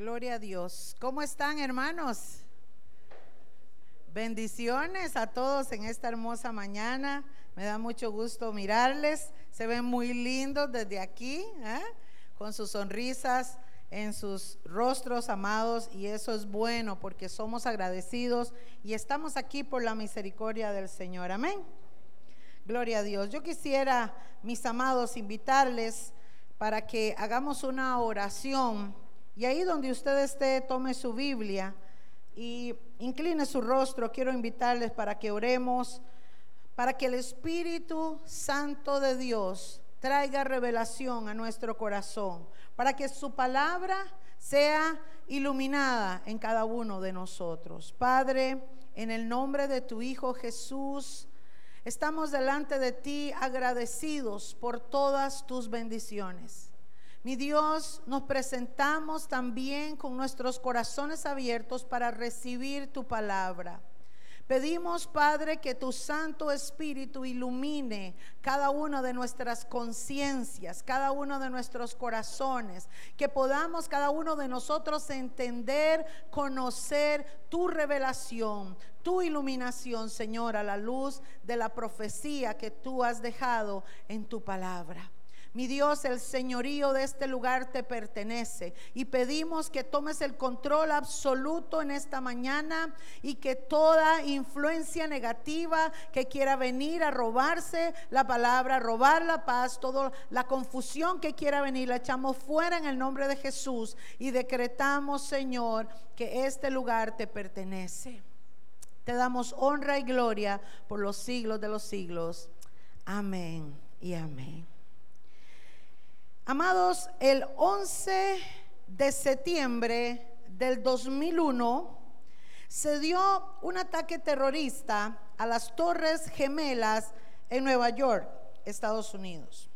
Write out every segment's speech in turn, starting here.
Gloria a Dios. ¿Cómo están hermanos? Bendiciones a todos en esta hermosa mañana. Me da mucho gusto mirarles. Se ven muy lindos desde aquí, ¿eh? con sus sonrisas en sus rostros amados y eso es bueno porque somos agradecidos y estamos aquí por la misericordia del Señor. Amén. Gloria a Dios. Yo quisiera, mis amados, invitarles para que hagamos una oración y ahí donde usted esté, tome su Biblia y incline su rostro. Quiero invitarles para que oremos, para que el Espíritu Santo de Dios traiga revelación a nuestro corazón, para que su palabra sea iluminada en cada uno de nosotros. Padre, en el nombre de tu Hijo Jesús, estamos delante de ti agradecidos por todas tus bendiciones. Mi Dios, nos presentamos también con nuestros corazones abiertos para recibir tu palabra. Pedimos, Padre, que tu Santo Espíritu ilumine cada una de nuestras conciencias, cada uno de nuestros corazones, que podamos cada uno de nosotros entender, conocer tu revelación, tu iluminación, Señor, a la luz de la profecía que tú has dejado en tu palabra. Mi Dios, el señorío de este lugar te pertenece y pedimos que tomes el control absoluto en esta mañana y que toda influencia negativa que quiera venir a robarse la palabra, robar la paz, toda la confusión que quiera venir, la echamos fuera en el nombre de Jesús y decretamos, Señor, que este lugar te pertenece. Te damos honra y gloria por los siglos de los siglos. Amén y amén. Amados, el 11 de septiembre del 2001 se dio un ataque terrorista a las Torres Gemelas en Nueva York, Estados Unidos.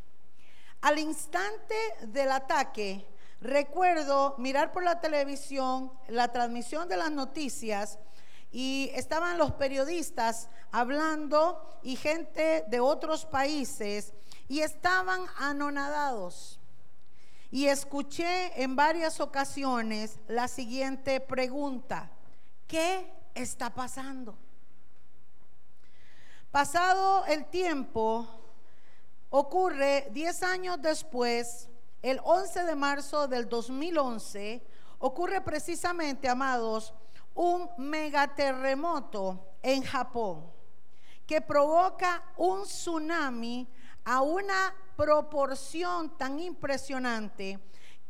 Al instante del ataque, recuerdo mirar por la televisión la transmisión de las noticias y estaban los periodistas hablando y gente de otros países y estaban anonadados y escuché en varias ocasiones la siguiente pregunta, ¿qué está pasando? Pasado el tiempo, ocurre 10 años después, el 11 de marzo del 2011, ocurre precisamente, amados, un megaterremoto en Japón que provoca un tsunami a una proporción tan impresionante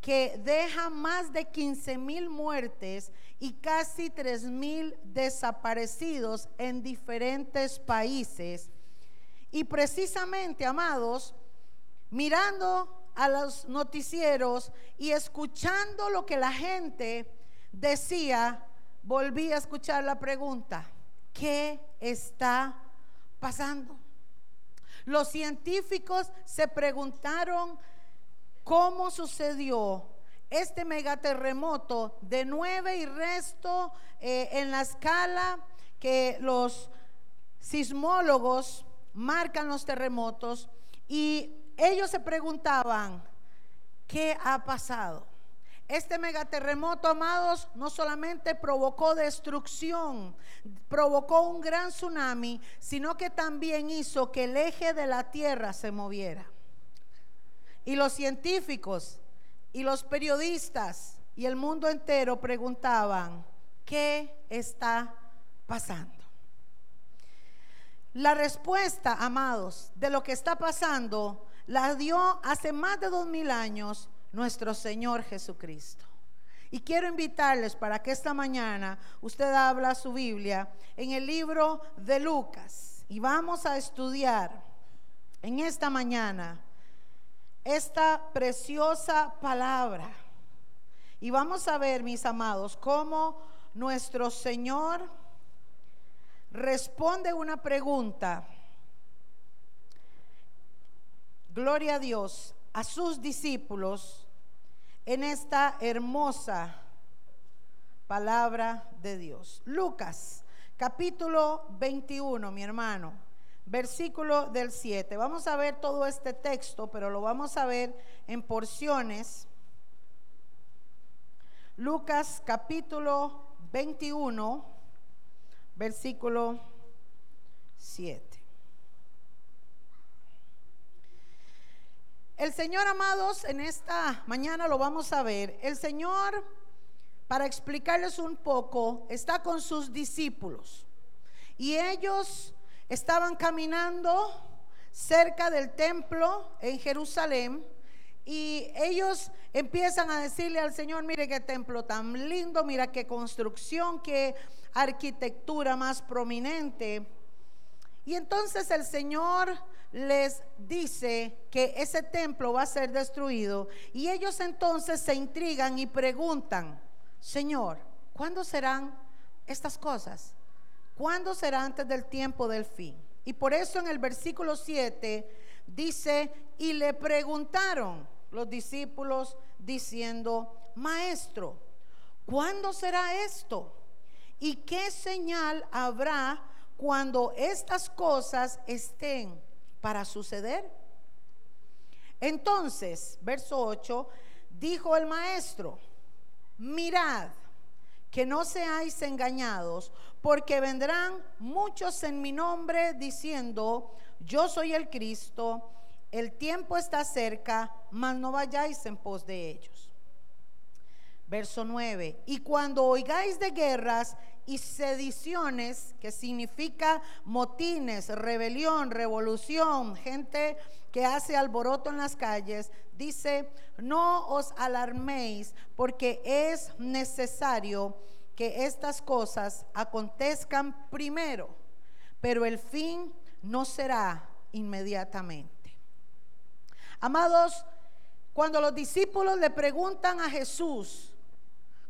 que deja más de 15 mil muertes y casi 3 mil desaparecidos en diferentes países. Y precisamente, amados, mirando a los noticieros y escuchando lo que la gente decía, volví a escuchar la pregunta, ¿qué está pasando? Los científicos se preguntaron cómo sucedió este megaterremoto de nueve y resto eh, en la escala que los sismólogos marcan los terremotos y ellos se preguntaban, ¿qué ha pasado? Este megaterremoto, amados, no solamente provocó destrucción, provocó un gran tsunami, sino que también hizo que el eje de la Tierra se moviera. Y los científicos y los periodistas y el mundo entero preguntaban, ¿qué está pasando? La respuesta, amados, de lo que está pasando, la dio hace más de dos mil años nuestro Señor Jesucristo. Y quiero invitarles para que esta mañana usted habla su Biblia en el libro de Lucas y vamos a estudiar en esta mañana esta preciosa palabra. Y vamos a ver, mis amados, cómo nuestro Señor responde una pregunta. Gloria a Dios, a sus discípulos en esta hermosa palabra de Dios. Lucas, capítulo 21, mi hermano, versículo del 7. Vamos a ver todo este texto, pero lo vamos a ver en porciones Lucas capítulo 21, versículo 7. El Señor, amados, en esta mañana lo vamos a ver. El Señor, para explicarles un poco, está con sus discípulos. Y ellos estaban caminando cerca del templo en Jerusalén. Y ellos empiezan a decirle al Señor, mire qué templo tan lindo, mira qué construcción, qué arquitectura más prominente. Y entonces el Señor les dice que ese templo va a ser destruido y ellos entonces se intrigan y preguntan, Señor, ¿cuándo serán estas cosas? ¿Cuándo será antes del tiempo del fin? Y por eso en el versículo 7 dice, y le preguntaron los discípulos diciendo, Maestro, ¿cuándo será esto? ¿Y qué señal habrá cuando estas cosas estén para suceder. Entonces, verso 8, dijo el maestro, mirad que no seáis engañados, porque vendrán muchos en mi nombre diciendo, yo soy el Cristo, el tiempo está cerca, mas no vayáis en pos de ellos. Verso 9, y cuando oigáis de guerras y sediciones, que significa motines, rebelión, revolución, gente que hace alboroto en las calles, dice, no os alarméis porque es necesario que estas cosas acontezcan primero, pero el fin no será inmediatamente. Amados, cuando los discípulos le preguntan a Jesús,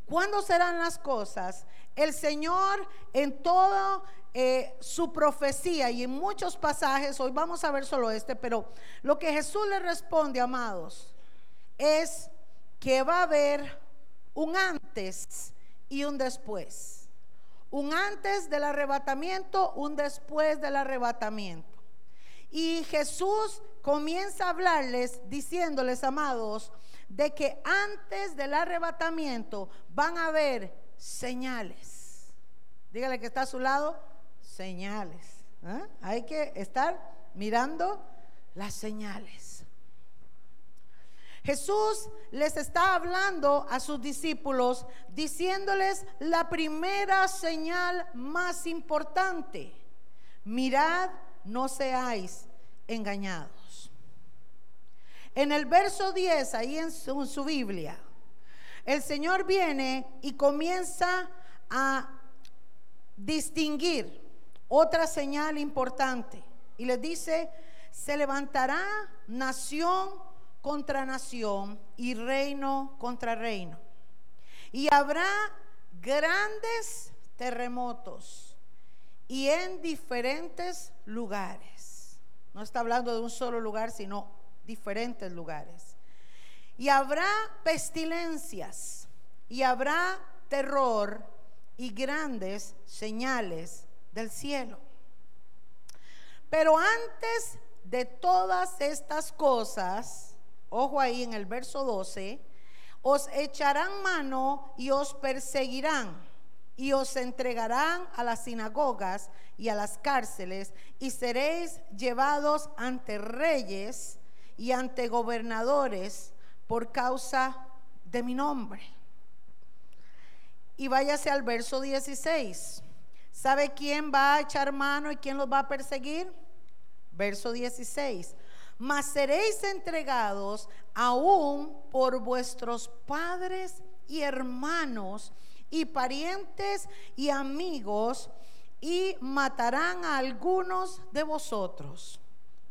¿cuándo serán las cosas? El Señor en toda eh, su profecía y en muchos pasajes, hoy vamos a ver solo este, pero lo que Jesús le responde, amados, es que va a haber un antes y un después. Un antes del arrebatamiento, un después del arrebatamiento. Y Jesús comienza a hablarles diciéndoles, amados, de que antes del arrebatamiento van a haber señales. Dígale que está a su lado, señales. ¿eh? Hay que estar mirando las señales. Jesús les está hablando a sus discípulos diciéndoles la primera señal más importante. Mirad, no seáis engañados. En el verso 10, ahí en su, Biblia, el Señor viene y comienza a distinguir otra señal importante y le dice, se levantará nación contra nación y reino contra reino. Y habrá grandes terremotos y en diferentes lugares. No está hablando de un solo lugar, sino diferentes lugares. Y habrá pestilencias y habrá terror y grandes señales del cielo. Pero antes de todas estas cosas, ojo ahí en el verso 12, os echarán mano y os perseguirán y os entregarán a las sinagogas y a las cárceles y seréis llevados ante reyes y ante gobernadores por causa de mi nombre. Y váyase al verso 16. ¿Sabe quién va a echar mano y quién los va a perseguir? Verso 16. Mas seréis entregados aún por vuestros padres y hermanos y parientes y amigos y matarán a algunos de vosotros.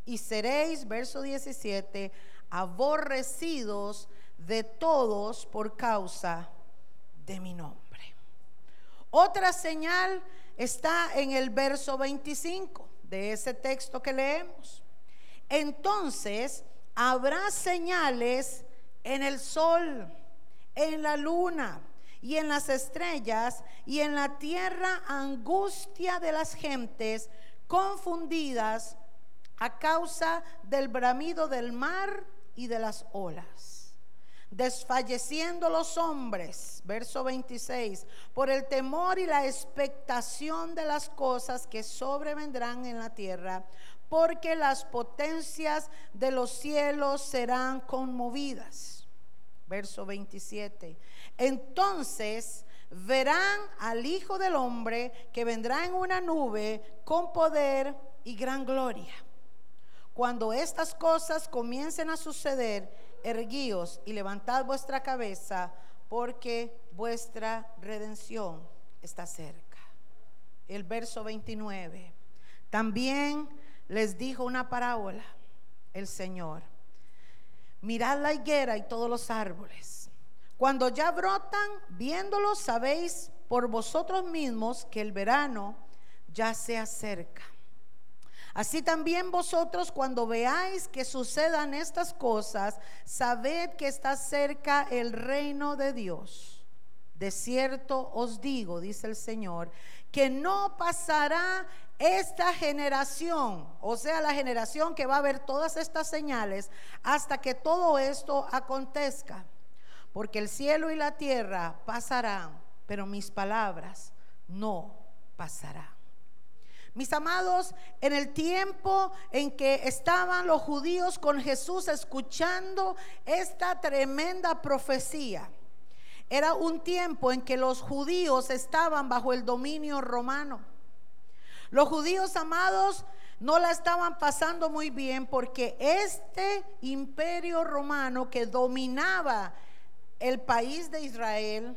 Y seréis, verso 17, aborrecidos de todos por causa de mi nombre. Otra señal está en el verso 25 de ese texto que leemos. Entonces habrá señales en el sol, en la luna y en las estrellas y en la tierra angustia de las gentes confundidas a causa del bramido del mar y de las olas, desfalleciendo los hombres, verso 26, por el temor y la expectación de las cosas que sobrevendrán en la tierra, porque las potencias de los cielos serán conmovidas. Verso 27. Entonces verán al Hijo del Hombre que vendrá en una nube con poder y gran gloria. Cuando estas cosas comiencen a suceder, erguíos y levantad vuestra cabeza, porque vuestra redención está cerca. El verso 29. También les dijo una parábola el Señor. Mirad la higuera y todos los árboles. Cuando ya brotan, viéndolos, sabéis por vosotros mismos que el verano ya se acerca. Así también vosotros cuando veáis que sucedan estas cosas, sabed que está cerca el reino de Dios. De cierto os digo, dice el Señor, que no pasará esta generación, o sea, la generación que va a ver todas estas señales, hasta que todo esto acontezca. Porque el cielo y la tierra pasarán, pero mis palabras no pasarán. Mis amados, en el tiempo en que estaban los judíos con Jesús escuchando esta tremenda profecía, era un tiempo en que los judíos estaban bajo el dominio romano. Los judíos amados no la estaban pasando muy bien porque este imperio romano que dominaba el país de Israel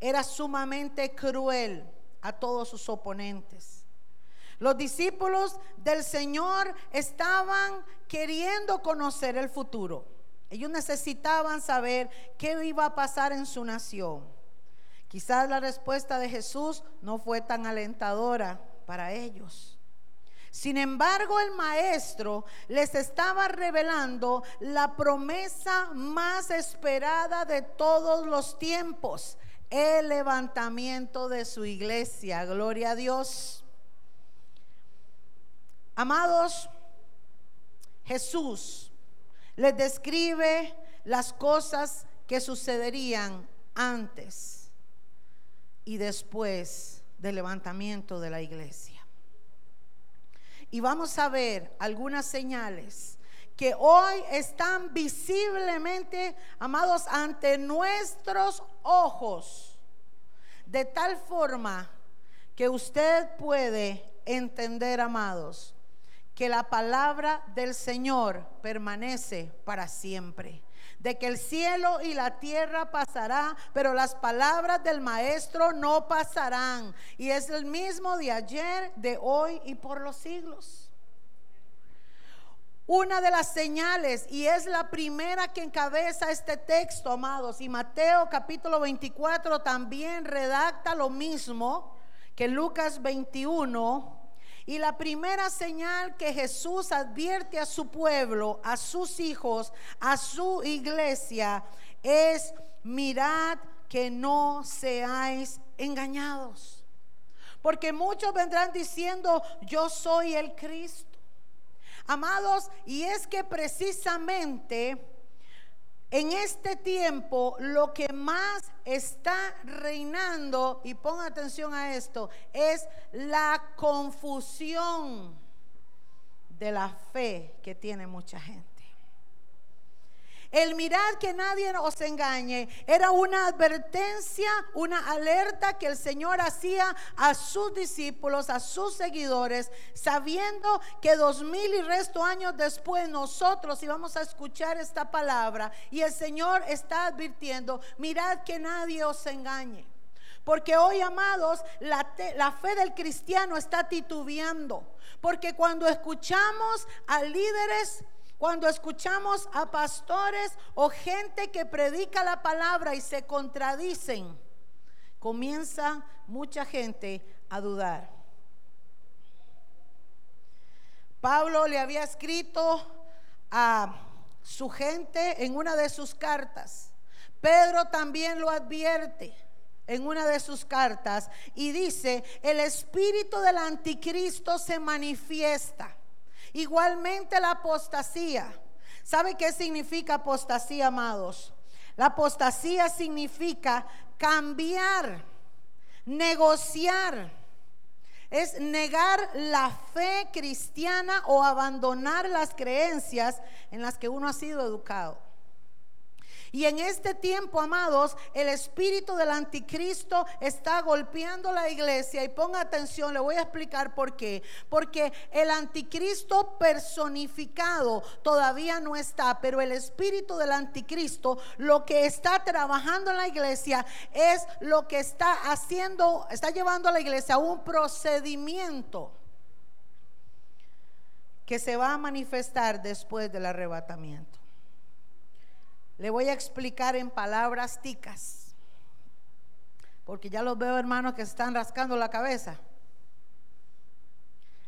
era sumamente cruel a todos sus oponentes. Los discípulos del Señor estaban queriendo conocer el futuro. Ellos necesitaban saber qué iba a pasar en su nación. Quizás la respuesta de Jesús no fue tan alentadora para ellos. Sin embargo, el maestro les estaba revelando la promesa más esperada de todos los tiempos, el levantamiento de su iglesia. Gloria a Dios. Amados, Jesús les describe las cosas que sucederían antes y después del levantamiento de la iglesia. Y vamos a ver algunas señales que hoy están visiblemente, amados, ante nuestros ojos, de tal forma que usted puede entender, amados, que la palabra del Señor permanece para siempre. De que el cielo y la tierra pasará, pero las palabras del Maestro no pasarán. Y es el mismo de ayer, de hoy y por los siglos. Una de las señales, y es la primera que encabeza este texto, amados, y Mateo capítulo 24 también redacta lo mismo que Lucas 21 y la primera señal que Jesús advierte a su pueblo, a sus hijos, a su iglesia, es mirad que no seáis engañados. Porque muchos vendrán diciendo, yo soy el Cristo. Amados, y es que precisamente en este tiempo lo que más está reinando, y ponga atención a esto, es la confusión de la fe que tiene mucha gente. El mirar que nadie os engañe era una advertencia, una alerta que el Señor hacía a sus discípulos, a sus seguidores, sabiendo que dos mil y resto años después nosotros íbamos a escuchar esta palabra y el Señor está advirtiendo, mirad que nadie os engañe. Porque hoy, amados, la, la, fe del cristiano está titubeando. Porque cuando escuchamos a líderes cuando escuchamos a pastores o gente que predica la palabra y se contradicen, comienza mucha gente a dudar. Pablo le había escrito a su gente en una de sus cartas. Pedro también lo advierte en una de sus cartas y dice, el espíritu del anticristo se manifiesta Igualmente la apostasía. ¿Sabe qué significa apostasía, amados? La apostasía significa cambiar, negociar. Es negar la fe cristiana o abandonar las creencias en las que uno ha sido educado. Y en este tiempo, amados, el espíritu del anticristo está golpeando la iglesia. Y ponga atención, le voy a explicar por qué. Porque el anticristo personificado todavía no está, pero el espíritu del anticristo lo que está trabajando en la iglesia es lo que está haciendo, está llevando a la iglesia a un procedimiento que se va a manifestar después del arrebatamiento. Le voy a explicar en palabras ticas, porque ya los veo hermanos que están rascando la cabeza.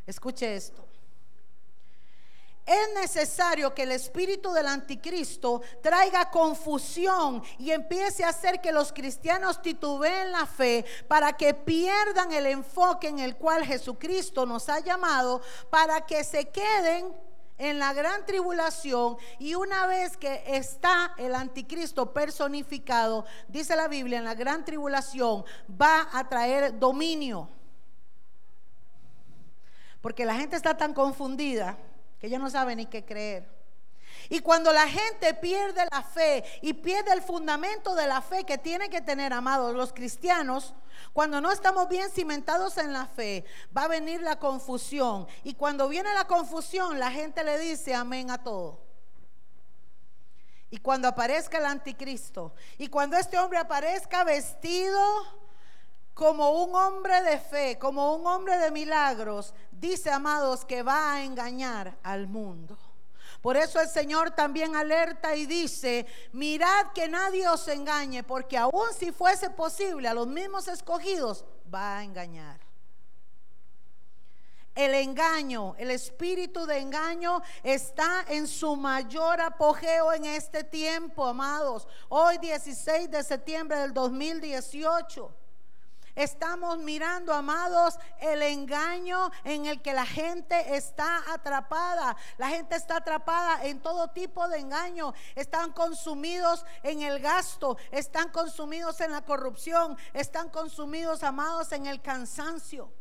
Escuche esto. Es necesario que el espíritu del anticristo traiga confusión y empiece a hacer que los cristianos titubeen la fe para que pierdan el enfoque en el cual Jesucristo nos ha llamado, para que se queden en la gran tribulación y una vez que está el anticristo personificado, dice la Biblia, en la gran tribulación va a traer dominio. Porque la gente está tan confundida que ya no sabe ni qué creer. Y cuando la gente pierde la fe y pierde el fundamento de la fe que tiene que tener, amados, los cristianos, cuando no estamos bien cimentados en la fe, va a venir la confusión. Y cuando viene la confusión, la gente le dice amén a todo. Y cuando aparezca el anticristo, y cuando este hombre aparezca vestido como un hombre de fe, como un hombre de milagros, dice, amados, que va a engañar al mundo. Por eso el Señor también alerta y dice, mirad que nadie os engañe, porque aun si fuese posible a los mismos escogidos, va a engañar. El engaño, el espíritu de engaño está en su mayor apogeo en este tiempo, amados. Hoy 16 de septiembre del 2018. Estamos mirando, amados, el engaño en el que la gente está atrapada. La gente está atrapada en todo tipo de engaño. Están consumidos en el gasto, están consumidos en la corrupción, están consumidos, amados, en el cansancio.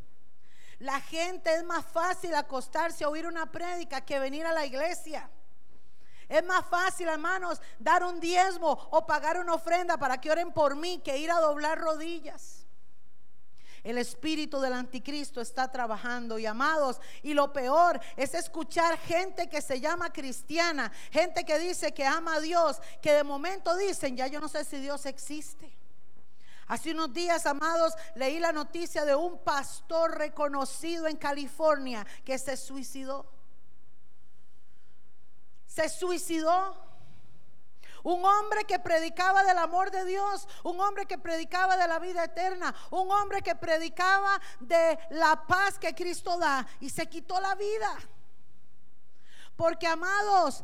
La gente es más fácil acostarse a oír una prédica que venir a la iglesia. Es más fácil, hermanos, dar un diezmo o pagar una ofrenda para que oren por mí que ir a doblar rodillas. El espíritu del anticristo está trabajando y amados. Y lo peor es escuchar gente que se llama cristiana, gente que dice que ama a Dios, que de momento dicen, ya yo no sé si Dios existe. Hace unos días, amados, leí la noticia de un pastor reconocido en California que se suicidó. Se suicidó. Un hombre que predicaba del amor de Dios, un hombre que predicaba de la vida eterna, un hombre que predicaba de la paz que Cristo da y se quitó la vida. Porque amados,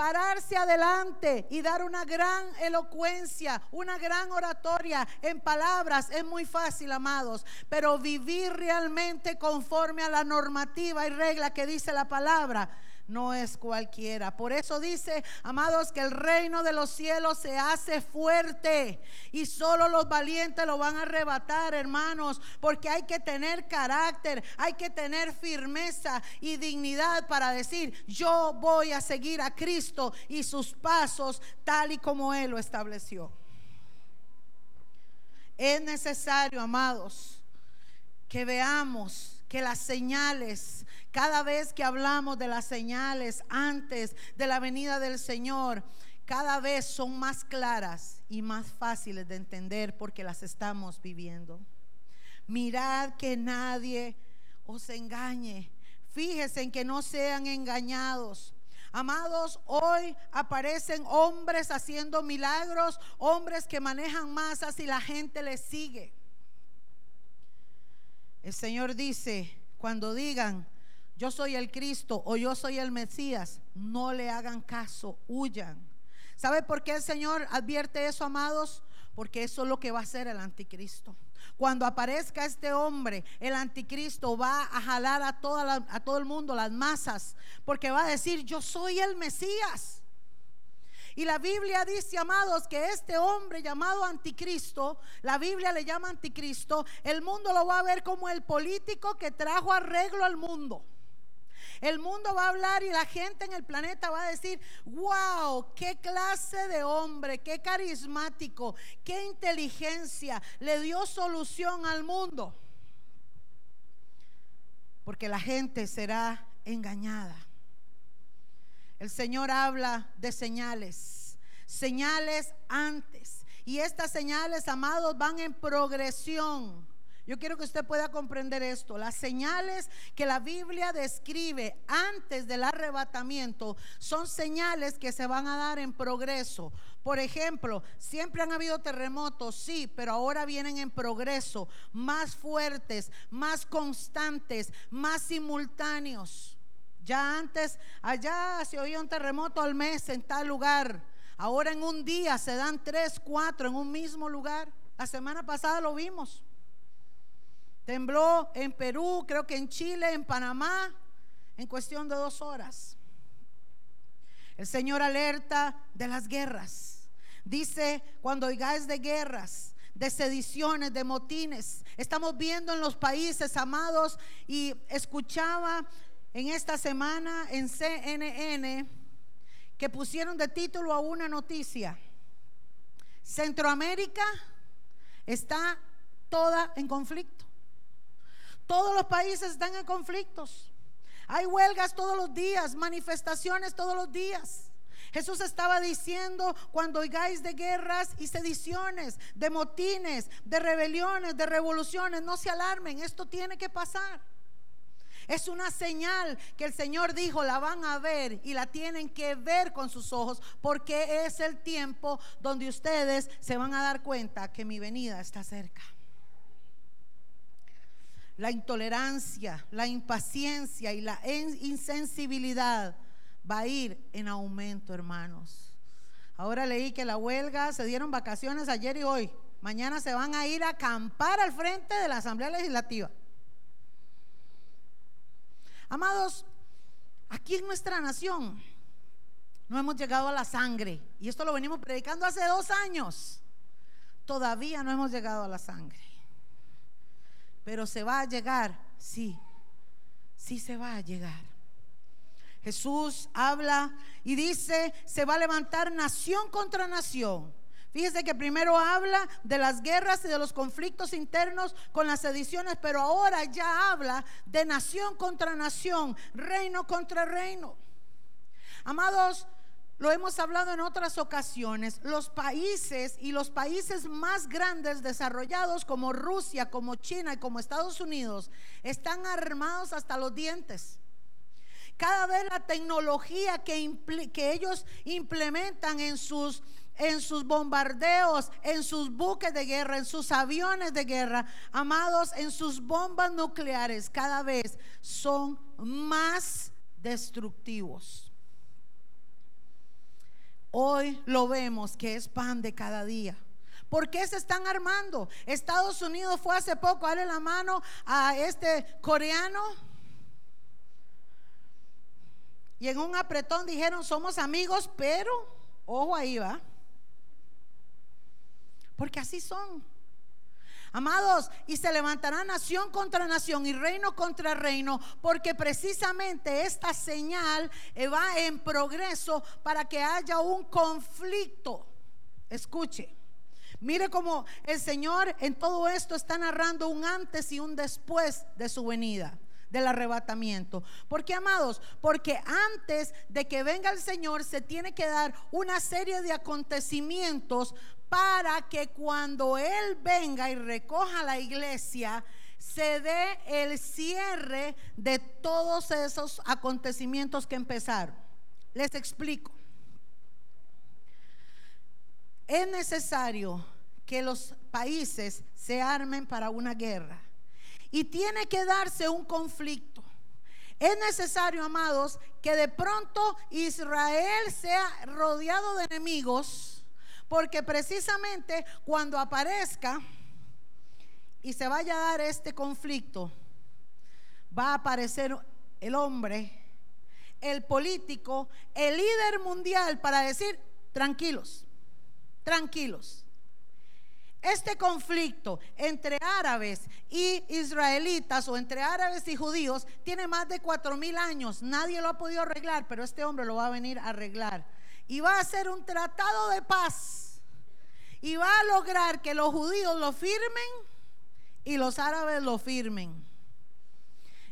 pararse adelante y dar una gran elocuencia, una gran oratoria en palabras es muy fácil, amados, pero vivir realmente conforme a la normativa y regla que dice la palabra no es cualquiera. Por eso dice, amados, que el reino de los cielos se hace fuerte y solo los valientes lo van a arrebatar, hermanos, porque hay que tener carácter, hay que tener firmeza y dignidad para decir, yo voy a seguir a Cristo y sus pasos tal y como Él lo estableció. Es necesario, amados, que veamos que las señales cada vez que hablamos de las señales antes de la venida del Señor, cada vez son más claras y más fáciles de entender porque las estamos viviendo. Mirad que nadie os engañe. Fíjense en que no sean engañados. Amados, hoy aparecen hombres haciendo milagros, hombres que manejan masas y la gente les sigue. El Señor dice, cuando digan, yo soy el Cristo o yo soy el Mesías, no le hagan caso, huyan. ¿Sabe por qué el Señor advierte eso, amados? Porque eso es lo que va a hacer el anticristo. Cuando aparezca este hombre, el anticristo va a jalar a, toda a todo el mundo, las masas, porque va a decir, yo soy el Mesías. Y la Biblia dice, amados, que este hombre llamado anticristo, la Biblia le llama anticristo, el mundo lo va a ver como el político que trajo arreglo al mundo. El mundo va a hablar y la gente en el planeta va a decir, wow, qué clase de hombre, qué carismático, qué inteligencia, le dio solución al mundo. Porque la gente será engañada. El Señor habla de señales, señales antes. Y estas señales, amados, van en progresión. Yo quiero que usted pueda comprender esto. Las señales que la Biblia describe antes del arrebatamiento son señales que se van a dar en progreso. Por ejemplo, siempre han habido terremotos, sí, pero ahora vienen en progreso, más fuertes, más constantes, más simultáneos. Ya antes, allá se oía un terremoto al mes en tal lugar. Ahora en un día se dan tres, cuatro en un mismo lugar. La semana pasada lo vimos. Tembló en Perú, creo que en Chile, en Panamá, en cuestión de dos horas. El Señor alerta de las guerras. Dice, cuando oigáis de guerras, de sediciones, de motines, estamos viendo en los países amados y escuchaba en esta semana en CNN que pusieron de título a una noticia. Centroamérica está toda en conflicto. Todos los países están en conflictos. Hay huelgas todos los días, manifestaciones todos los días. Jesús estaba diciendo, cuando oigáis de guerras y sediciones, de motines, de rebeliones, de revoluciones, no se alarmen, esto tiene que pasar. Es una señal que el Señor dijo, la van a ver y la tienen que ver con sus ojos, porque es el tiempo donde ustedes se van a dar cuenta que mi venida está cerca la intolerancia, la impaciencia y la insensibilidad va a ir en aumento, hermanos. Ahora leí que la huelga se dieron vacaciones ayer y hoy. Mañana se van a ir a acampar al frente de la Asamblea Legislativa. Amados, aquí en nuestra nación no hemos llegado a la sangre. Y esto lo venimos predicando hace dos años. Todavía no hemos llegado a la sangre. Pero se va a llegar, sí, sí se va a llegar. Jesús habla y dice, se va a levantar nación contra nación. Fíjese que primero habla de las guerras y de los conflictos internos con las ediciones, pero ahora ya habla de nación contra nación, reino contra reino. Amados, lo hemos hablado en otras ocasiones, los países y los países más grandes desarrollados como Rusia, como China y como Estados Unidos están armados hasta los dientes. Cada vez la tecnología que, que ellos implementan en sus, en sus bombardeos, en sus buques de guerra, en sus aviones de guerra, amados, en sus bombas nucleares, cada vez son más destructivos. Hoy lo vemos que es pan de cada día. ¿Por qué se están armando? Estados Unidos fue hace poco a la mano a este coreano. Y en un apretón dijeron, somos amigos, pero, ojo ahí va. Porque así son. Amados, y se levantará nación contra nación y reino contra reino, porque precisamente esta señal eh, va en progreso para que haya un conflicto. Escuche. Mire cómo el Señor en todo esto está narrando un antes y un después de su venida del arrebatamiento. ¿Por qué, amados? Porque antes de que venga el Señor se tiene que dar una serie de acontecimientos para que cuando Él venga y recoja la iglesia, se dé el cierre de todos esos acontecimientos que empezaron. Les explico. Es necesario que los países se armen para una guerra y tiene que darse un conflicto. Es necesario, amados, que de pronto Israel sea rodeado de enemigos porque precisamente cuando aparezca y se vaya a dar este conflicto, va a aparecer el hombre, el político, el líder mundial para decir, tranquilos, tranquilos. Este conflicto entre árabes y israelitas o entre árabes y judíos tiene más de cuatro mil años. Nadie lo ha podido arreglar, pero este hombre lo va a venir a arreglar. Y va a hacer un tratado de paz. Y va a lograr que los judíos lo firmen y los árabes lo firmen.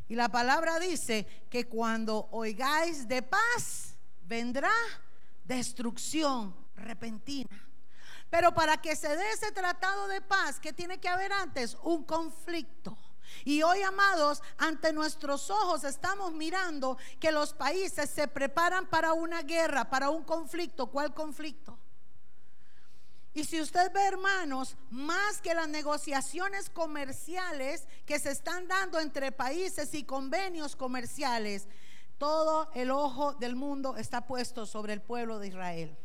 Y la palabra dice que cuando oigáis de paz, vendrá destrucción repentina. Pero para que se dé ese tratado de paz, ¿qué tiene que haber antes? Un conflicto. Y hoy, amados, ante nuestros ojos estamos mirando que los países se preparan para una guerra, para un conflicto. ¿Cuál conflicto? Y si usted ve, hermanos, más que las negociaciones comerciales que se están dando entre países y convenios comerciales, todo el ojo del mundo está puesto sobre el pueblo de Israel.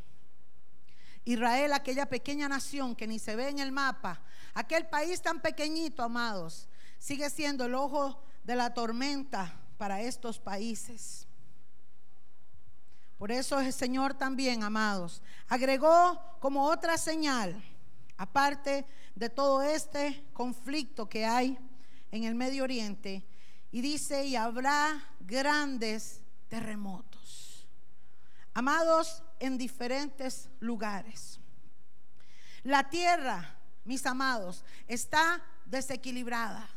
Israel, aquella pequeña nación que ni se ve en el mapa, aquel país tan pequeñito, amados, sigue siendo el ojo de la tormenta para estos países. Por eso el Señor también, amados, agregó como otra señal, aparte de todo este conflicto que hay en el Medio Oriente, y dice, y habrá grandes terremotos. Amados, en diferentes lugares. La tierra, mis amados, está desequilibrada.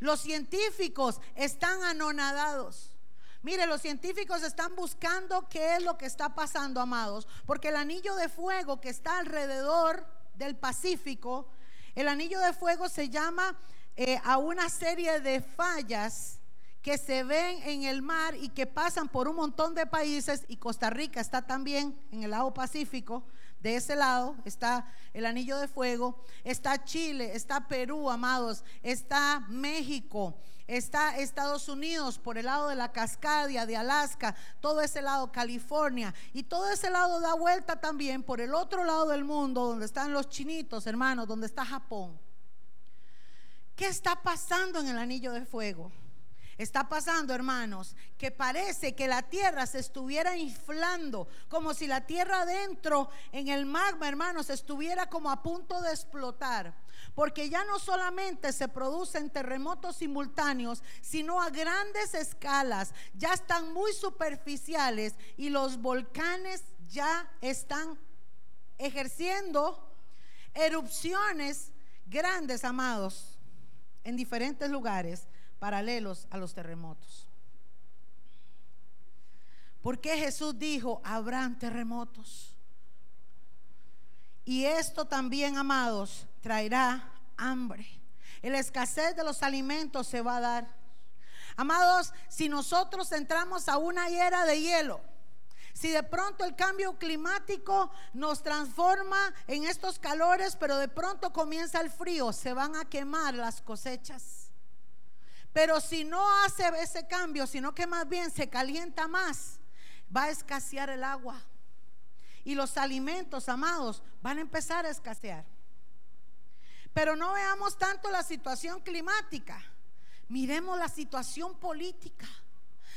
Los científicos están anonadados. Mire, los científicos están buscando qué es lo que está pasando, amados, porque el anillo de fuego que está alrededor del Pacífico, el anillo de fuego se llama eh, a una serie de fallas que se ven en el mar y que pasan por un montón de países y Costa Rica está también en el lado Pacífico. De ese lado está el anillo de fuego, está Chile, está Perú, amados, está México, está Estados Unidos por el lado de la Cascadia, de Alaska, todo ese lado California y todo ese lado da vuelta también por el otro lado del mundo donde están los chinitos, hermanos, donde está Japón. ¿Qué está pasando en el anillo de fuego? Está pasando, hermanos, que parece que la tierra se estuviera inflando, como si la tierra adentro en el magma, hermanos, estuviera como a punto de explotar. Porque ya no solamente se producen terremotos simultáneos, sino a grandes escalas, ya están muy superficiales y los volcanes ya están ejerciendo erupciones grandes, amados, en diferentes lugares paralelos a los terremotos. Porque Jesús dijo, habrán terremotos. Y esto también, amados, traerá hambre. La escasez de los alimentos se va a dar. Amados, si nosotros entramos a una era de hielo, si de pronto el cambio climático nos transforma en estos calores, pero de pronto comienza el frío, se van a quemar las cosechas. Pero si no hace ese cambio, sino que más bien se calienta más, va a escasear el agua. Y los alimentos, amados, van a empezar a escasear. Pero no veamos tanto la situación climática, miremos la situación política.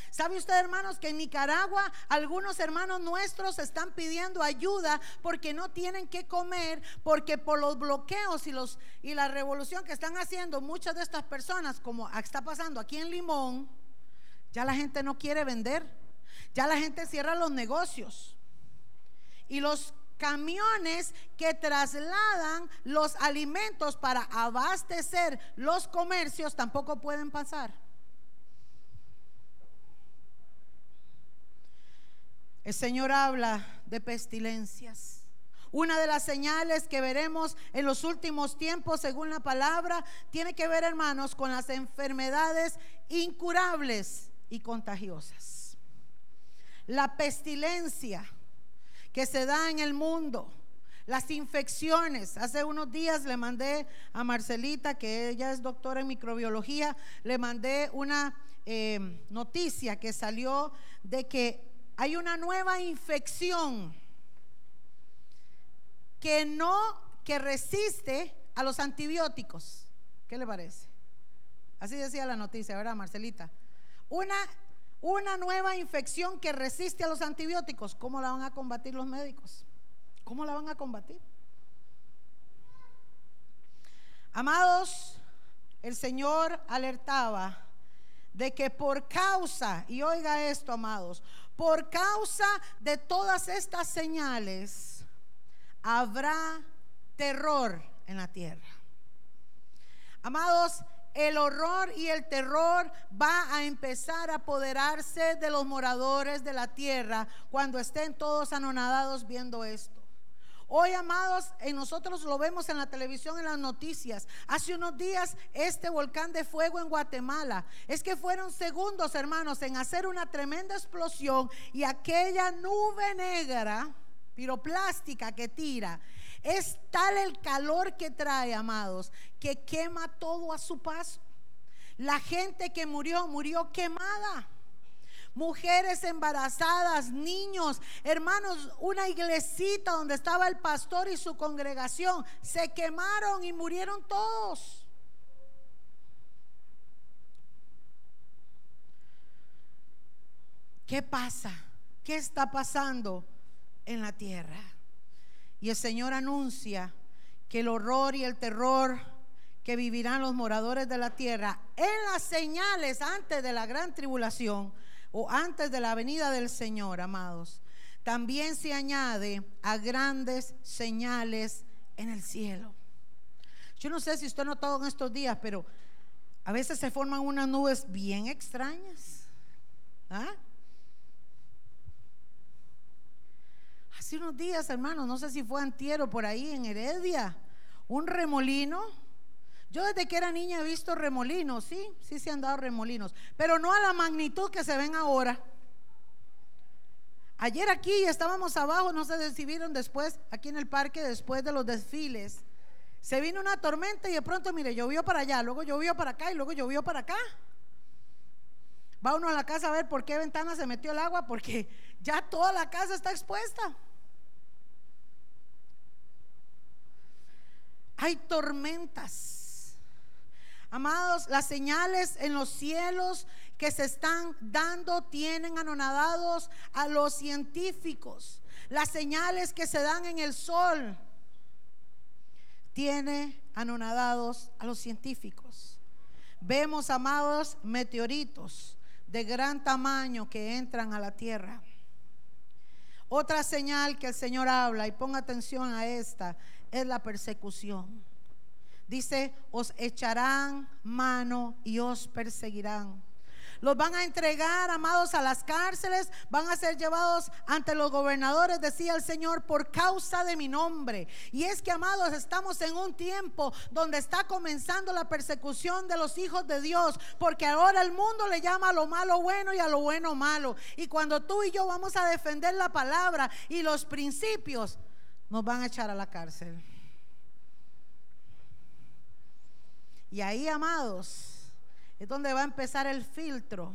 ¿Sabe usted, hermanos, que en Nicaragua algunos hermanos nuestros están pidiendo ayuda porque no tienen que comer, porque por los bloqueos y, los, y la revolución que están haciendo muchas de estas personas, como está pasando aquí en Limón, ya la gente no quiere vender, ya la gente cierra los negocios. Y los camiones que trasladan los alimentos para abastecer los comercios tampoco pueden pasar. El Señor habla de pestilencias. Una de las señales que veremos en los últimos tiempos, según la palabra, tiene que ver, hermanos, con las enfermedades incurables y contagiosas. La pestilencia que se da en el mundo, las infecciones. Hace unos días le mandé a Marcelita, que ella es doctora en microbiología, le mandé una eh, noticia que salió de que hay una nueva infección que no, que resiste a los antibióticos. ¿Qué le parece? Así decía la noticia, ¿verdad, Marcelita? Una, una nueva infección que resiste a los antibióticos. ¿Cómo la van a combatir los médicos? ¿Cómo la van a combatir? Amados, el Señor alertaba de que por causa, y oiga esto, amados, por causa de todas estas señales, habrá terror en la tierra. Amados, el horror y el terror va a empezar a apoderarse de los moradores de la tierra cuando estén todos anonadados viendo esto. Hoy, amados, en nosotros lo vemos en la televisión, en las noticias. Hace unos días, este volcán de fuego en Guatemala. Es que fueron segundos, hermanos, en hacer una tremenda explosión y aquella nube negra, piroplástica que tira, es tal el calor que trae, amados, que quema todo a su paso. La gente que murió, murió quemada. Mujeres embarazadas, niños, hermanos, una iglesita donde estaba el pastor y su congregación, se quemaron y murieron todos. ¿Qué pasa? ¿Qué está pasando en la tierra? Y el Señor anuncia que el horror y el terror que vivirán los moradores de la tierra en las señales antes de la gran tribulación o antes de la venida del Señor, amados, también se añade a grandes señales en el cielo. Yo no sé si usted ha notado en estos días, pero a veces se forman unas nubes bien extrañas. ¿Ah? Hace unos días, hermanos, no sé si fue antiero por ahí en Heredia, un remolino. Yo desde que era niña he visto remolinos, sí, sí se han dado remolinos, pero no a la magnitud que se ven ahora. Ayer aquí estábamos abajo, no sé si vieron después, aquí en el parque, después de los desfiles. Se vino una tormenta y de pronto, mire, llovió para allá, luego llovió para acá y luego llovió para acá. Va uno a la casa a ver por qué ventana se metió el agua, porque ya toda la casa está expuesta. Hay tormentas. Amados, las señales en los cielos que se están dando tienen anonadados a los científicos. Las señales que se dan en el sol tiene anonadados a los científicos. Vemos, amados, meteoritos de gran tamaño que entran a la tierra. Otra señal que el Señor habla, y ponga atención a esta, es la persecución. Dice, os echarán mano y os perseguirán. Los van a entregar, amados, a las cárceles, van a ser llevados ante los gobernadores, decía el Señor, por causa de mi nombre. Y es que, amados, estamos en un tiempo donde está comenzando la persecución de los hijos de Dios, porque ahora el mundo le llama a lo malo bueno y a lo bueno malo. Y cuando tú y yo vamos a defender la palabra y los principios, nos van a echar a la cárcel. Y ahí, amados, es donde va a empezar el filtro.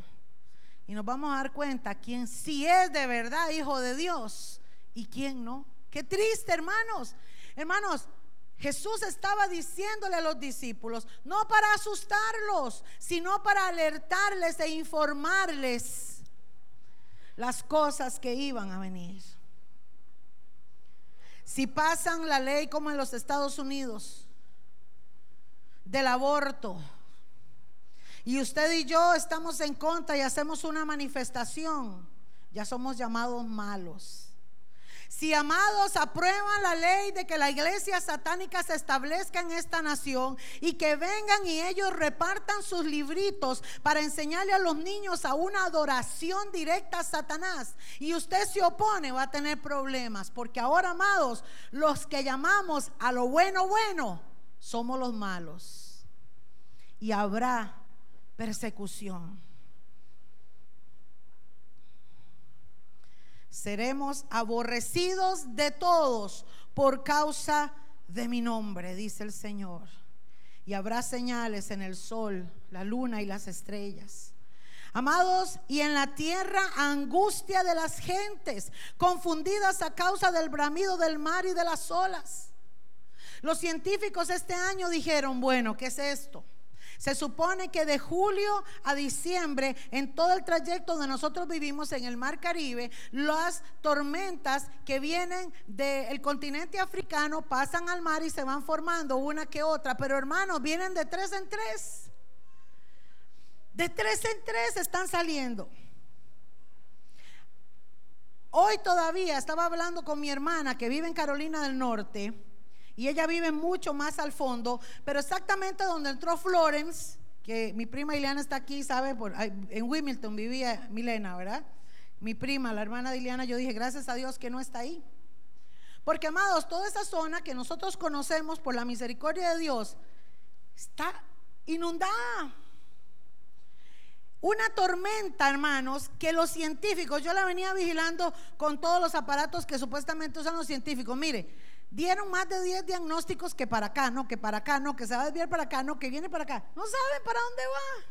Y nos vamos a dar cuenta quién sí es de verdad hijo de Dios y quién no. Qué triste, hermanos. Hermanos, Jesús estaba diciéndole a los discípulos, no para asustarlos, sino para alertarles e informarles las cosas que iban a venir. Si pasan la ley como en los Estados Unidos del aborto y usted y yo estamos en contra y hacemos una manifestación, ya somos llamados malos. Si amados aprueban la ley de que la iglesia satánica se establezca en esta nación y que vengan y ellos repartan sus libritos para enseñarle a los niños a una adoración directa a Satanás y usted se opone, va a tener problemas. Porque ahora, amados, los que llamamos a lo bueno, bueno, somos los malos. Y habrá persecución. Seremos aborrecidos de todos por causa de mi nombre, dice el Señor. Y habrá señales en el sol, la luna y las estrellas. Amados, y en la tierra angustia de las gentes, confundidas a causa del bramido del mar y de las olas. Los científicos este año dijeron, bueno, ¿qué es esto? Se supone que de julio a diciembre, en todo el trayecto donde nosotros vivimos en el Mar Caribe, las tormentas que vienen del continente africano pasan al mar y se van formando una que otra. Pero hermanos, vienen de tres en tres. De tres en tres están saliendo. Hoy todavía estaba hablando con mi hermana que vive en Carolina del Norte y ella vive mucho más al fondo, pero exactamente donde entró Florence, que mi prima Ileana está aquí, ¿sabe? Por, en Wilmington vivía Milena, ¿verdad? Mi prima, la hermana de Ileana, yo dije, gracias a Dios que no está ahí. Porque, amados, toda esa zona que nosotros conocemos por la misericordia de Dios está inundada. Una tormenta, hermanos, que los científicos, yo la venía vigilando con todos los aparatos que supuestamente usan los científicos. Mire, Dieron más de 10 diagnósticos que para acá, no, que para acá, no, que se va a desviar para acá, no, que viene para acá. No saben para dónde va.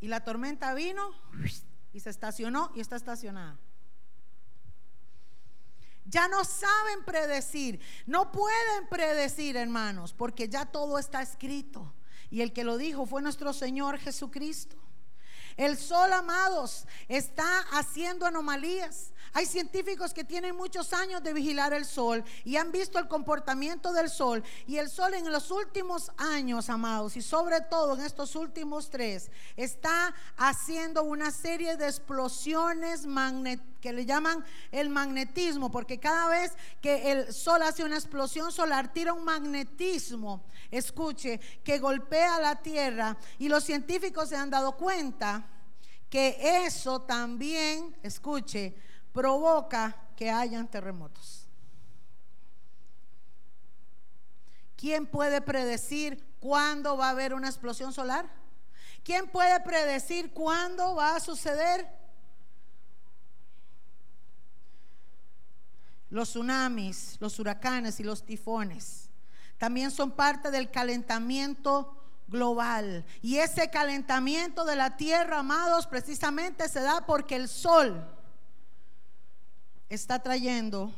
Y la tormenta vino y se estacionó y está estacionada. Ya no saben predecir, no pueden predecir, hermanos, porque ya todo está escrito. Y el que lo dijo fue nuestro Señor Jesucristo. El sol, amados, está haciendo anomalías. Hay científicos que tienen muchos años de vigilar el sol y han visto el comportamiento del sol. Y el sol en los últimos años, amados, y sobre todo en estos últimos tres, está haciendo una serie de explosiones que le llaman el magnetismo, porque cada vez que el sol hace una explosión solar, tira un magnetismo, escuche, que golpea la Tierra. Y los científicos se han dado cuenta que eso también, escuche, provoca que hayan terremotos. ¿Quién puede predecir cuándo va a haber una explosión solar? ¿Quién puede predecir cuándo va a suceder? Los tsunamis, los huracanes y los tifones también son parte del calentamiento global. Y ese calentamiento de la tierra, amados, precisamente se da porque el sol está trayendo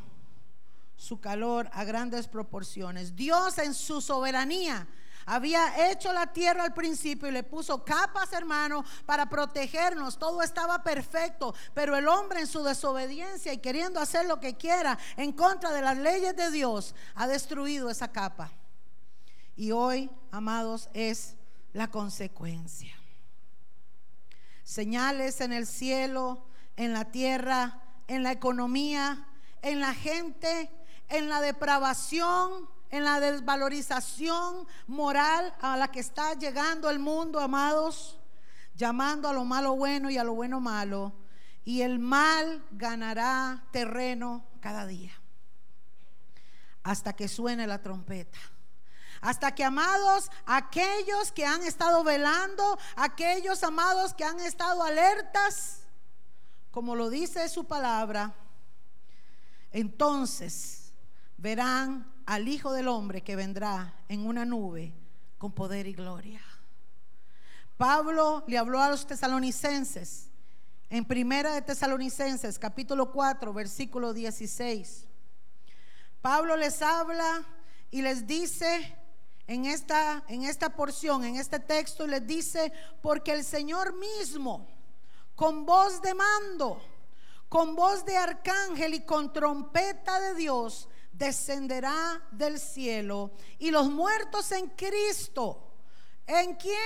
su calor a grandes proporciones. Dios en su soberanía había hecho la tierra al principio y le puso capas, hermano, para protegernos. Todo estaba perfecto, pero el hombre en su desobediencia y queriendo hacer lo que quiera en contra de las leyes de Dios, ha destruido esa capa. Y hoy, amados, es la consecuencia. Señales en el cielo, en la tierra, en la economía, en la gente, en la depravación, en la desvalorización moral a la que está llegando el mundo, amados, llamando a lo malo bueno y a lo bueno malo. Y el mal ganará terreno cada día hasta que suene la trompeta. Hasta que, amados, aquellos que han estado velando, aquellos amados que han estado alertas, como lo dice su palabra, entonces verán al Hijo del Hombre que vendrá en una nube con poder y gloria. Pablo le habló a los tesalonicenses en Primera de Tesalonicenses, capítulo 4, versículo 16. Pablo les habla y les dice en esta, en esta porción, en este texto, les dice, porque el Señor mismo con voz de mando, con voz de arcángel y con trompeta de Dios, descenderá del cielo. Y los muertos en Cristo, ¿en quién?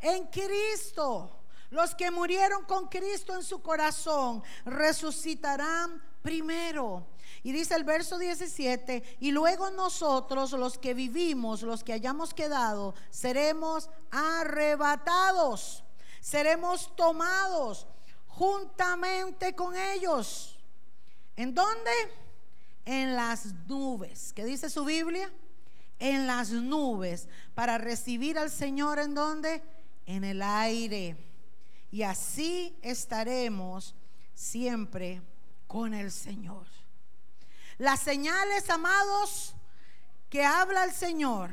En Cristo. Los que murieron con Cristo en su corazón resucitarán primero. Y dice el verso 17, y luego nosotros los que vivimos, los que hayamos quedado, seremos arrebatados seremos tomados juntamente con ellos. ¿En dónde? En las nubes. ¿Qué dice su Biblia? En las nubes. Para recibir al Señor en dónde? En el aire. Y así estaremos siempre con el Señor. Las señales, amados, que habla el Señor.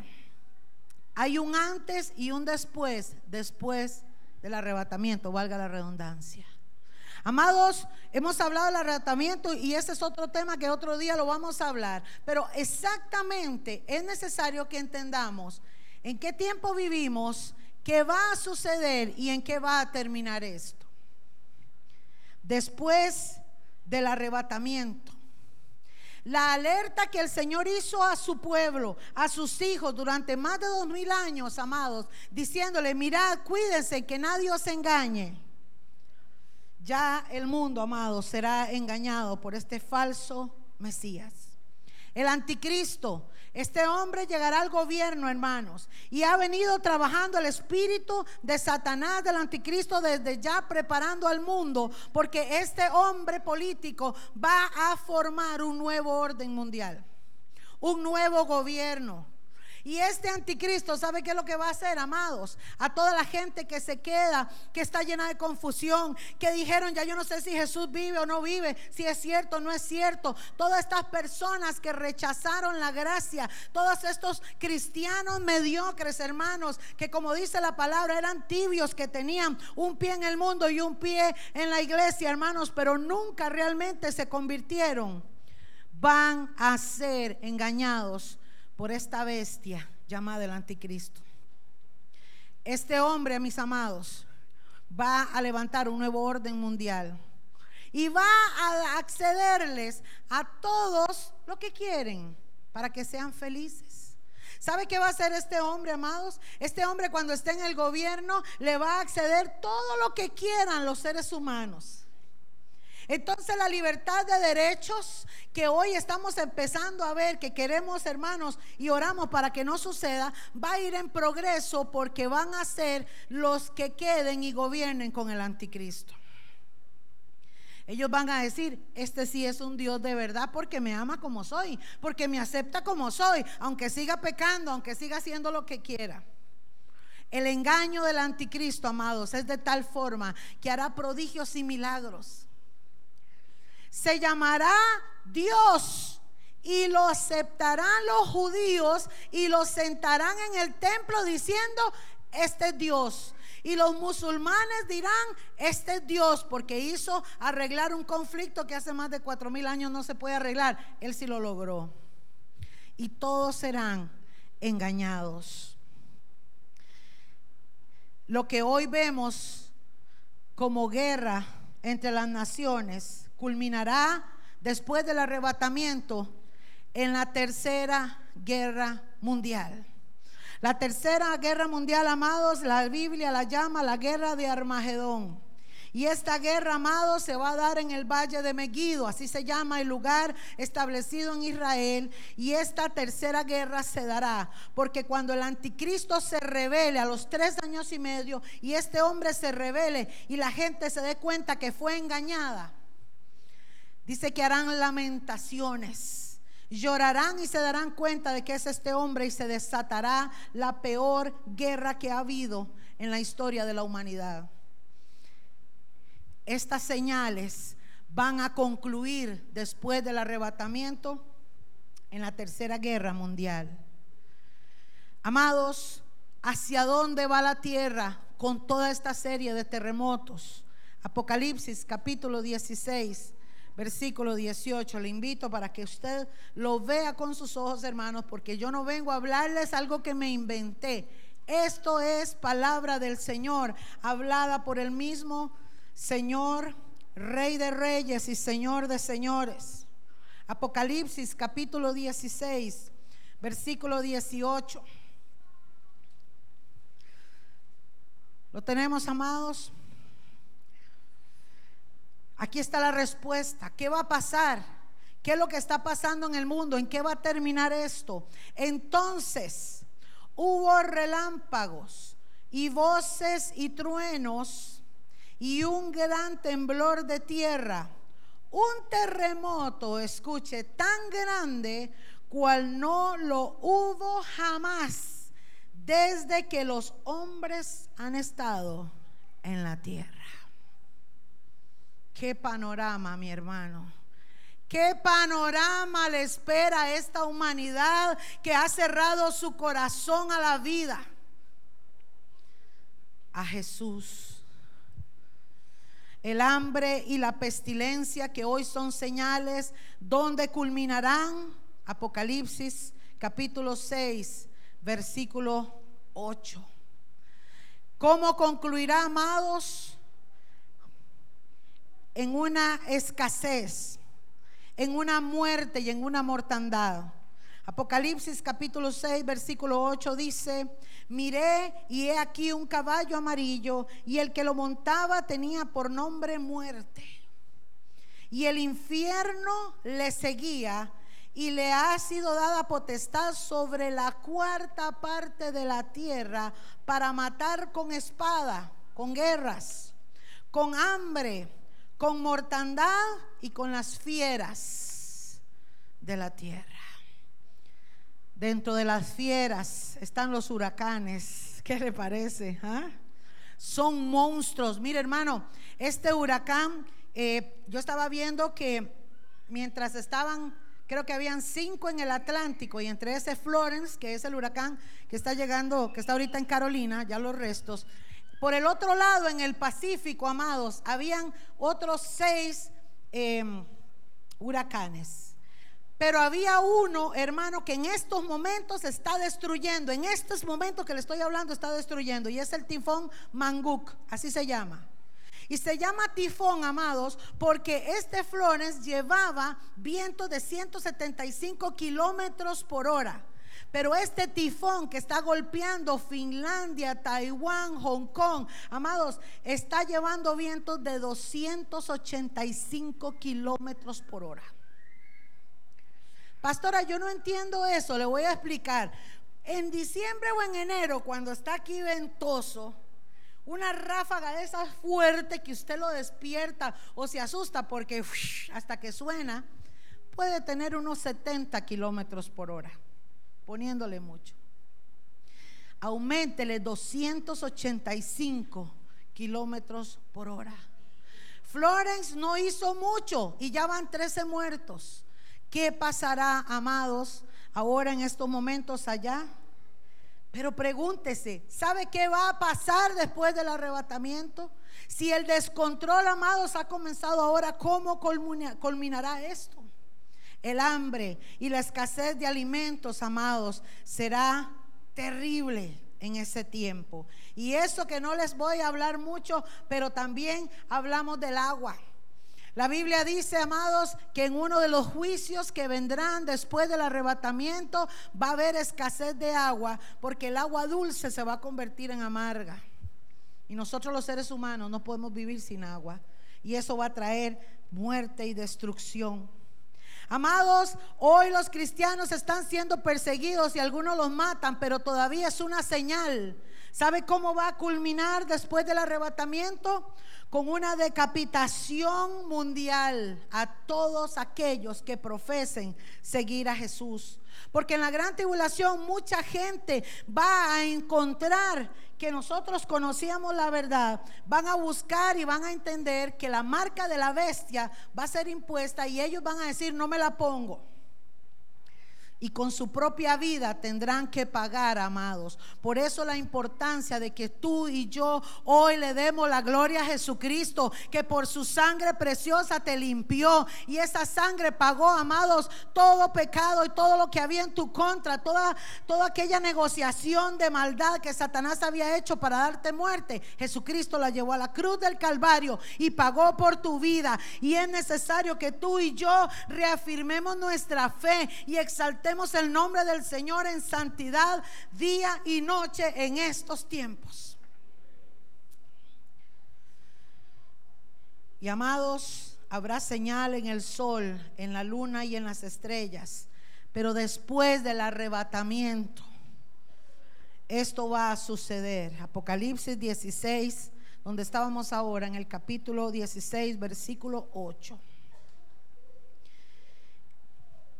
Hay un antes y un después, después del arrebatamiento, valga la redundancia. Amados, hemos hablado del arrebatamiento y ese es otro tema que otro día lo vamos a hablar, pero exactamente es necesario que entendamos ¿En qué tiempo vivimos? ¿Qué va a suceder y en qué va a terminar esto? Después del arrebatamiento. La alerta que el Señor hizo a su pueblo, a sus hijos durante más de dos mil años, amados, diciéndole, mirad, cuídense, que nadie os engañe. Ya el mundo, amados, será engañado por este falso Mesías. El anticristo, este hombre llegará al gobierno, hermanos, y ha venido trabajando el espíritu de Satanás, del anticristo, desde ya preparando al mundo, porque este hombre político va a formar un nuevo orden mundial, un nuevo gobierno. Y este anticristo, ¿sabe qué es lo que va a hacer, amados? A toda la gente que se queda, que está llena de confusión, que dijeron, ya yo no sé si Jesús vive o no vive, si es cierto o no es cierto. Todas estas personas que rechazaron la gracia, todos estos cristianos mediocres, hermanos, que como dice la palabra, eran tibios, que tenían un pie en el mundo y un pie en la iglesia, hermanos, pero nunca realmente se convirtieron, van a ser engañados por esta bestia llamada el anticristo. Este hombre, mis amados, va a levantar un nuevo orden mundial y va a accederles a todos lo que quieren para que sean felices. ¿Sabe qué va a hacer este hombre, amados? Este hombre cuando esté en el gobierno le va a acceder todo lo que quieran los seres humanos. Entonces la libertad de derechos que hoy estamos empezando a ver, que queremos hermanos y oramos para que no suceda, va a ir en progreso porque van a ser los que queden y gobiernen con el anticristo. Ellos van a decir, este sí es un Dios de verdad porque me ama como soy, porque me acepta como soy, aunque siga pecando, aunque siga haciendo lo que quiera. El engaño del anticristo, amados, es de tal forma que hará prodigios y milagros se llamará Dios y lo aceptarán los judíos y lo sentarán en el templo diciendo, este es Dios. Y los musulmanes dirán, este es Dios, porque hizo arreglar un conflicto que hace más de cuatro mil años no se puede arreglar. Él sí lo logró. Y todos serán engañados. Lo que hoy vemos como guerra entre las naciones culminará después del arrebatamiento en la tercera guerra mundial. La tercera guerra mundial, amados, la Biblia la llama la guerra de Armagedón. Y esta guerra, amados, se va a dar en el valle de Megiddo, así se llama el lugar establecido en Israel. Y esta tercera guerra se dará, porque cuando el anticristo se revele a los tres años y medio y este hombre se revele y la gente se dé cuenta que fue engañada, Dice que harán lamentaciones, llorarán y se darán cuenta de que es este hombre y se desatará la peor guerra que ha habido en la historia de la humanidad. Estas señales van a concluir después del arrebatamiento en la tercera guerra mundial. Amados, ¿hacia dónde va la tierra con toda esta serie de terremotos? Apocalipsis capítulo 16 versículo 18. Le invito para que usted lo vea con sus ojos, hermanos, porque yo no vengo a hablarles algo que me inventé. Esto es palabra del Señor, hablada por el mismo Señor, Rey de Reyes y Señor de Señores. Apocalipsis capítulo 16, versículo 18. ¿Lo tenemos, amados? Aquí está la respuesta. ¿Qué va a pasar? ¿Qué es lo que está pasando en el mundo? ¿En qué va a terminar esto? Entonces hubo relámpagos y voces y truenos y un gran temblor de tierra. Un terremoto, escuche, tan grande cual no lo hubo jamás desde que los hombres han estado en la tierra. Qué panorama, mi hermano. Qué panorama le espera a esta humanidad que ha cerrado su corazón a la vida. A Jesús. El hambre y la pestilencia que hoy son señales, donde culminarán? Apocalipsis capítulo 6, versículo 8. ¿Cómo concluirá, amados? En una escasez, en una muerte y en una mortandad. Apocalipsis capítulo 6, versículo 8 dice, miré y he aquí un caballo amarillo y el que lo montaba tenía por nombre muerte. Y el infierno le seguía y le ha sido dada potestad sobre la cuarta parte de la tierra para matar con espada, con guerras, con hambre, con mortandad y con las fieras de la tierra. Dentro de las fieras están los huracanes. ¿Qué le parece? Ah? Son monstruos. Mire hermano, este huracán, eh, yo estaba viendo que mientras estaban creo que habían cinco en el Atlántico y entre ese Florence, que es el huracán que está llegando, que está ahorita en Carolina, ya los restos. Por el otro lado, en el Pacífico, amados, habían otros seis em, huracanes. Pero había uno, hermano, que en estos momentos está destruyendo, en estos momentos que le estoy hablando está destruyendo, y es el tifón Manguk, así se llama. Y se llama tifón, amados, porque este Florence llevaba viento de 175 kilómetros por hora. Pero este tifón que está golpeando Finlandia, Taiwán, Hong Kong, amados, está llevando vientos de 285 kilómetros por hora. Pastora, yo no entiendo eso, le voy a explicar. En diciembre o en enero, cuando está aquí ventoso, una ráfaga de esas fuerte que usted lo despierta o se asusta porque hasta que suena, puede tener unos 70 kilómetros por hora, poniéndole mucho. Aumentele 285 kilómetros por hora. Florence no hizo mucho y ya van 13 muertos. ¿Qué pasará, amados, ahora en estos momentos allá? Pero pregúntese, ¿sabe qué va a pasar después del arrebatamiento? Si el descontrol, amados, ha comenzado ahora, ¿cómo culminará esto? El hambre y la escasez de alimentos, amados, será terrible en ese tiempo. Y eso que no les voy a hablar mucho, pero también hablamos del agua. La Biblia dice, amados, que en uno de los juicios que vendrán después del arrebatamiento va a haber escasez de agua, porque el agua dulce se va a convertir en amarga. Y nosotros los seres humanos no podemos vivir sin agua. Y eso va a traer muerte y destrucción. Amados, hoy los cristianos están siendo perseguidos y algunos los matan, pero todavía es una señal. ¿Sabe cómo va a culminar después del arrebatamiento? con una decapitación mundial a todos aquellos que profesen seguir a Jesús. Porque en la gran tribulación mucha gente va a encontrar que nosotros conocíamos la verdad, van a buscar y van a entender que la marca de la bestia va a ser impuesta y ellos van a decir, no me la pongo y con su propia vida tendrán que pagar, amados. Por eso la importancia de que tú y yo hoy le demos la gloria a Jesucristo, que por su sangre preciosa te limpió y esa sangre pagó, amados, todo pecado y todo lo que había en tu contra, toda, toda aquella negociación de maldad que Satanás había hecho para darte muerte. Jesucristo la llevó a la cruz del Calvario y pagó por tu vida. Y es necesario que tú y yo reafirmemos nuestra fe y exaltemos el nombre del Señor en santidad día y noche en estos tiempos. Y amados, habrá señal en el sol, en la luna y en las estrellas, pero después del arrebatamiento, esto va a suceder. Apocalipsis 16, donde estábamos ahora, en el capítulo 16, versículo 8.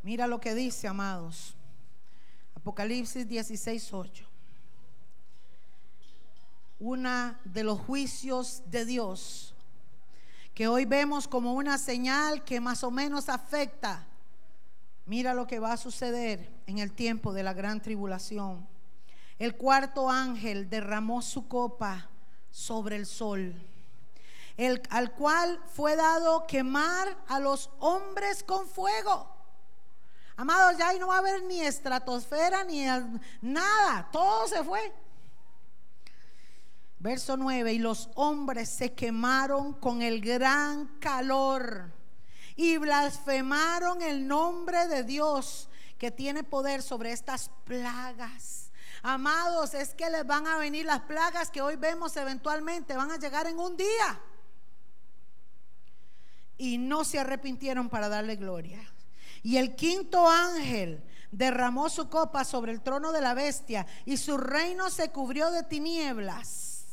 Mira lo que dice, amados. Apocalipsis 16, 8. Una de los juicios de Dios que hoy vemos como una señal que más o menos afecta. Mira lo que va a suceder en el tiempo de la gran tribulación. El cuarto ángel derramó su copa sobre el sol, el, al cual fue dado quemar a los hombres con fuego. Amados, ya ahí no va a haber ni estratosfera ni nada, todo se fue. Verso 9, y los hombres se quemaron con el gran calor y blasfemaron el nombre de Dios que tiene poder sobre estas plagas. Amados, es que les van a venir las plagas que hoy vemos eventualmente, van a llegar en un día. Y no se arrepintieron para darle gloria. Y el quinto ángel derramó su copa sobre el trono de la bestia y su reino se cubrió de tinieblas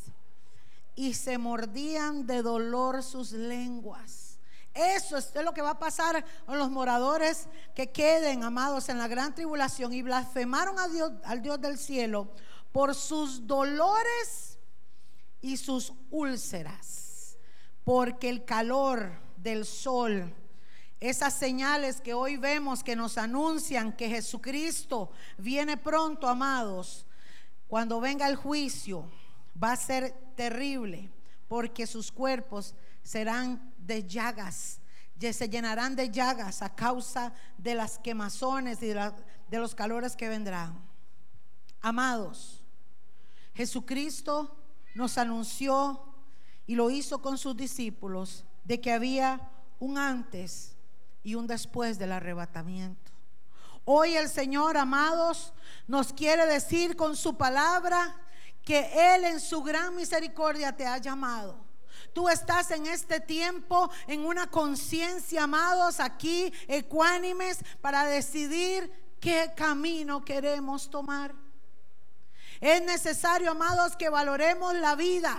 y se mordían de dolor sus lenguas. Eso es lo que va a pasar con los moradores que queden, amados, en la gran tribulación y blasfemaron a Dios, al Dios del cielo por sus dolores y sus úlceras, porque el calor del sol, esas señales que hoy vemos que nos anuncian que Jesucristo viene pronto, amados, cuando venga el juicio, va a ser terrible porque sus cuerpos serán de llagas, se llenarán de llagas a causa de las quemazones y de, de los calores que vendrán. Amados, Jesucristo nos anunció y lo hizo con sus discípulos de que había un antes y un después del arrebatamiento. Hoy el Señor, amados, nos quiere decir con su palabra que Él en su gran misericordia te ha llamado. Tú estás en este tiempo en una conciencia, amados, aquí ecuánimes, para decidir qué camino queremos tomar. Es necesario, amados, que valoremos la vida,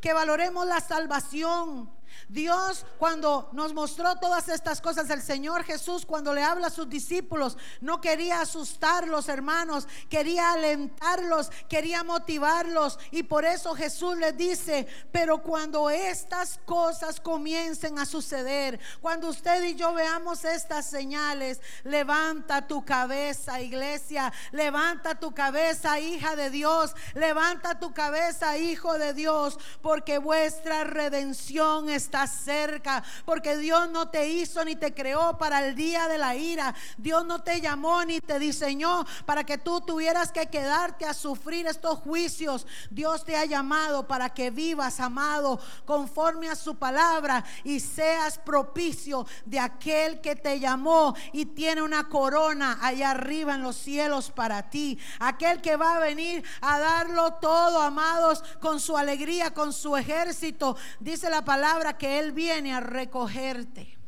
que valoremos la salvación, Dios cuando nos mostró todas estas cosas, el Señor Jesús cuando le habla a sus discípulos, no quería asustarlos, hermanos, quería alentarlos, quería motivarlos. Y por eso Jesús les dice, pero cuando estas cosas comiencen a suceder, cuando usted y yo veamos estas señales, levanta tu cabeza, iglesia, levanta tu cabeza, hija de Dios, levanta tu cabeza, hijo de Dios, porque vuestra redención es está cerca, porque Dios no te hizo ni te creó para el día de la ira. Dios no te llamó ni te diseñó para que tú tuvieras que quedarte a sufrir estos juicios. Dios te ha llamado para que vivas, amado, conforme a su palabra y seas propicio de aquel que te llamó y tiene una corona allá arriba en los cielos para ti. Aquel que va a venir a darlo todo, amados, con su alegría, con su ejército. Dice la palabra que Él viene a recogerte.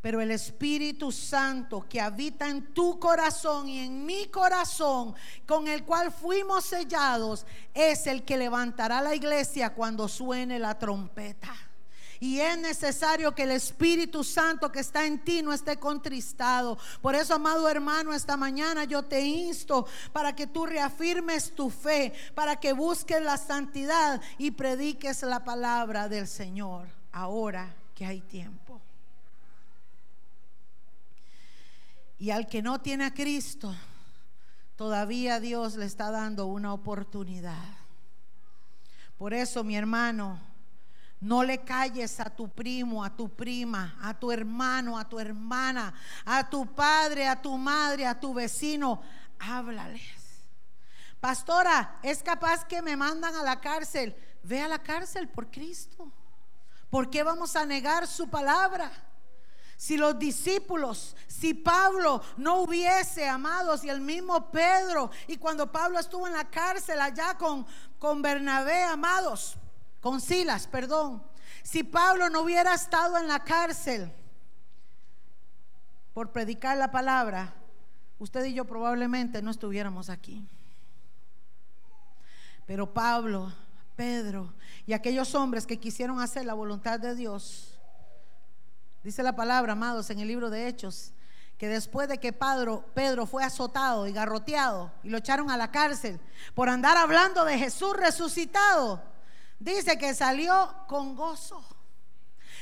Pero el Espíritu Santo que habita en tu corazón y en mi corazón, con el cual fuimos sellados, es el que levantará la iglesia cuando suene la trompeta. Y es necesario que el Espíritu Santo que está en ti no esté contristado. Por eso, amado hermano, esta mañana yo te insto para que tú reafirmes tu fe, para que busques la santidad y prediques la palabra del Señor ahora que hay tiempo. Y al que no tiene a Cristo, todavía Dios le está dando una oportunidad. Por eso, mi hermano, no le calles a tu primo, a tu prima, a tu hermano, a tu hermana, a tu padre, a tu madre, a tu vecino. Háblales. Pastora, es capaz que me mandan a la cárcel. Ve a la cárcel por Cristo. ¿Por qué vamos a negar su palabra? Si los discípulos, si Pablo no hubiese amado, si el mismo Pedro, y cuando Pablo estuvo en la cárcel allá con, con Bernabé, amados, con Silas, perdón. Si Pablo no hubiera estado en la cárcel por predicar la palabra, usted y yo probablemente no estuviéramos aquí. Pero Pablo, Pedro y aquellos hombres que quisieron hacer la voluntad de Dios, dice la palabra, amados, en el libro de Hechos, que después de que Pedro, Pedro fue azotado y garroteado y lo echaron a la cárcel por andar hablando de Jesús resucitado, dice que salió con gozo.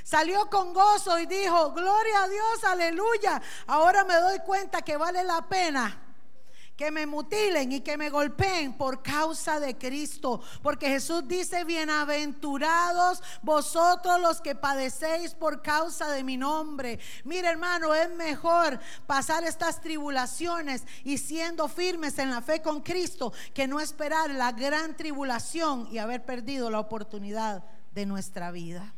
Salió con gozo y dijo, gloria a Dios, aleluya. Ahora me doy cuenta que vale la pena que me mutilen y que me golpeen por causa de Cristo. Porque Jesús dice, bienaventurados vosotros los que padecéis por causa de mi nombre. Mire hermano, es mejor pasar estas tribulaciones y siendo firmes en la fe con Cristo que no esperar la gran tribulación y haber perdido la oportunidad de nuestra vida.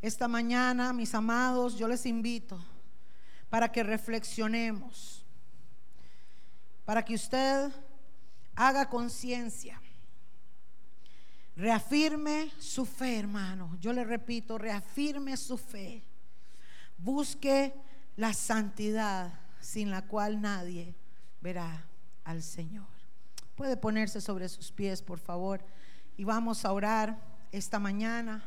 Esta mañana, mis amados, yo les invito para que reflexionemos, para que usted haga conciencia, reafirme su fe, hermano. Yo le repito, reafirme su fe. Busque la santidad sin la cual nadie verá al Señor. Puede ponerse sobre sus pies, por favor, y vamos a orar esta mañana.